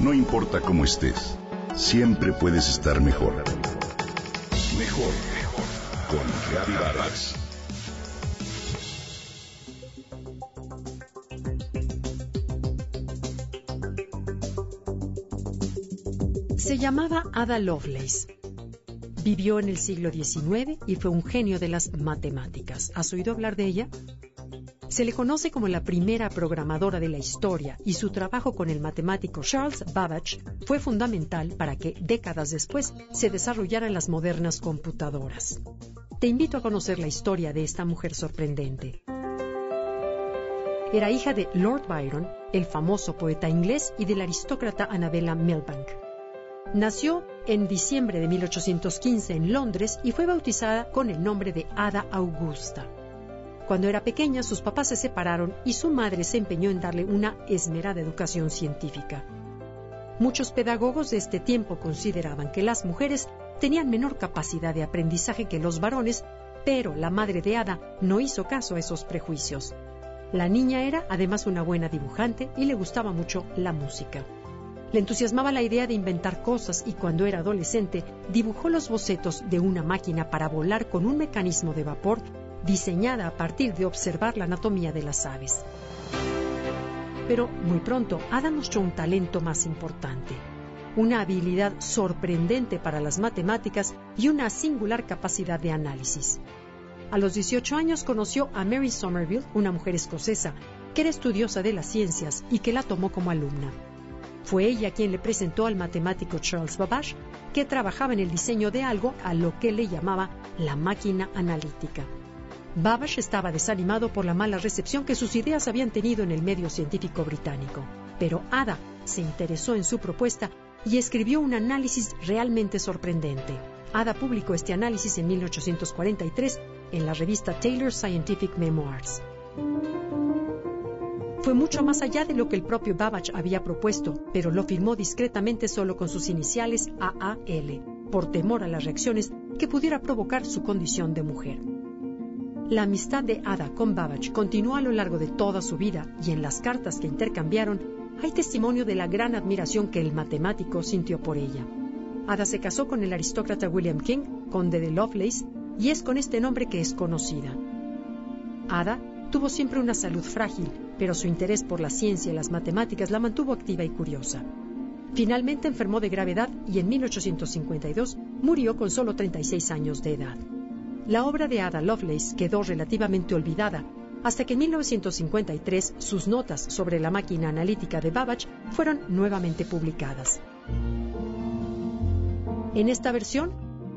No importa cómo estés, siempre puedes estar mejor. Mejor, mejor. Con Reavivadas. Se llamaba Ada Lovelace. Vivió en el siglo XIX y fue un genio de las matemáticas. ¿Has oído hablar de ella? Se le conoce como la primera programadora de la historia y su trabajo con el matemático Charles Babbage fue fundamental para que décadas después se desarrollaran las modernas computadoras. Te invito a conocer la historia de esta mujer sorprendente. Era hija de Lord Byron, el famoso poeta inglés, y de la aristócrata Annabella Milbank. Nació en diciembre de 1815 en Londres y fue bautizada con el nombre de Ada Augusta. Cuando era pequeña, sus papás se separaron y su madre se empeñó en darle una esmerada educación científica. Muchos pedagogos de este tiempo consideraban que las mujeres tenían menor capacidad de aprendizaje que los varones, pero la madre de Ada no hizo caso a esos prejuicios. La niña era además una buena dibujante y le gustaba mucho la música. Le entusiasmaba la idea de inventar cosas y cuando era adolescente dibujó los bocetos de una máquina para volar con un mecanismo de vapor diseñada a partir de observar la anatomía de las aves. Pero muy pronto Ada mostró un talento más importante, una habilidad sorprendente para las matemáticas y una singular capacidad de análisis. A los 18 años conoció a Mary Somerville, una mujer escocesa, que era estudiosa de las ciencias y que la tomó como alumna. Fue ella quien le presentó al matemático Charles Babbage, que trabajaba en el diseño de algo a lo que le llamaba la máquina analítica. Babbage estaba desanimado por la mala recepción que sus ideas habían tenido en el medio científico británico, pero Ada se interesó en su propuesta y escribió un análisis realmente sorprendente. Ada publicó este análisis en 1843 en la revista Taylor Scientific Memoirs. Fue mucho más allá de lo que el propio Babbage había propuesto, pero lo firmó discretamente solo con sus iniciales AAL, por temor a las reacciones que pudiera provocar su condición de mujer. La amistad de Ada con Babbage continuó a lo largo de toda su vida y en las cartas que intercambiaron hay testimonio de la gran admiración que el matemático sintió por ella. Ada se casó con el aristócrata William King, conde de Lovelace, y es con este nombre que es conocida. Ada tuvo siempre una salud frágil, pero su interés por la ciencia y las matemáticas la mantuvo activa y curiosa. Finalmente enfermó de gravedad y en 1852 murió con solo 36 años de edad. La obra de Ada Lovelace quedó relativamente olvidada hasta que en 1953 sus notas sobre la máquina analítica de Babbage fueron nuevamente publicadas. En esta versión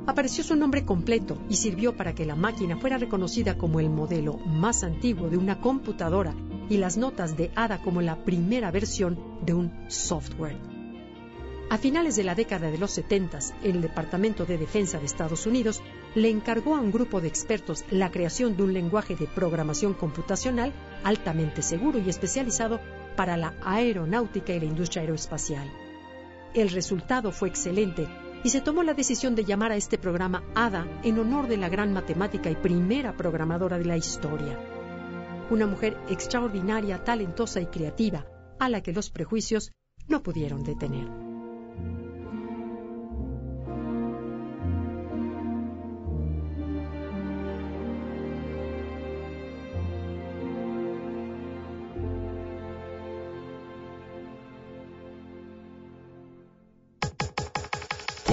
apareció su nombre completo y sirvió para que la máquina fuera reconocida como el modelo más antiguo de una computadora y las notas de Ada como la primera versión de un software. A finales de la década de los 70, el Departamento de Defensa de Estados Unidos le encargó a un grupo de expertos la creación de un lenguaje de programación computacional altamente seguro y especializado para la aeronáutica y la industria aeroespacial. El resultado fue excelente y se tomó la decisión de llamar a este programa ADA en honor de la gran matemática y primera programadora de la historia. Una mujer extraordinaria, talentosa y creativa, a la que los prejuicios no pudieron detener.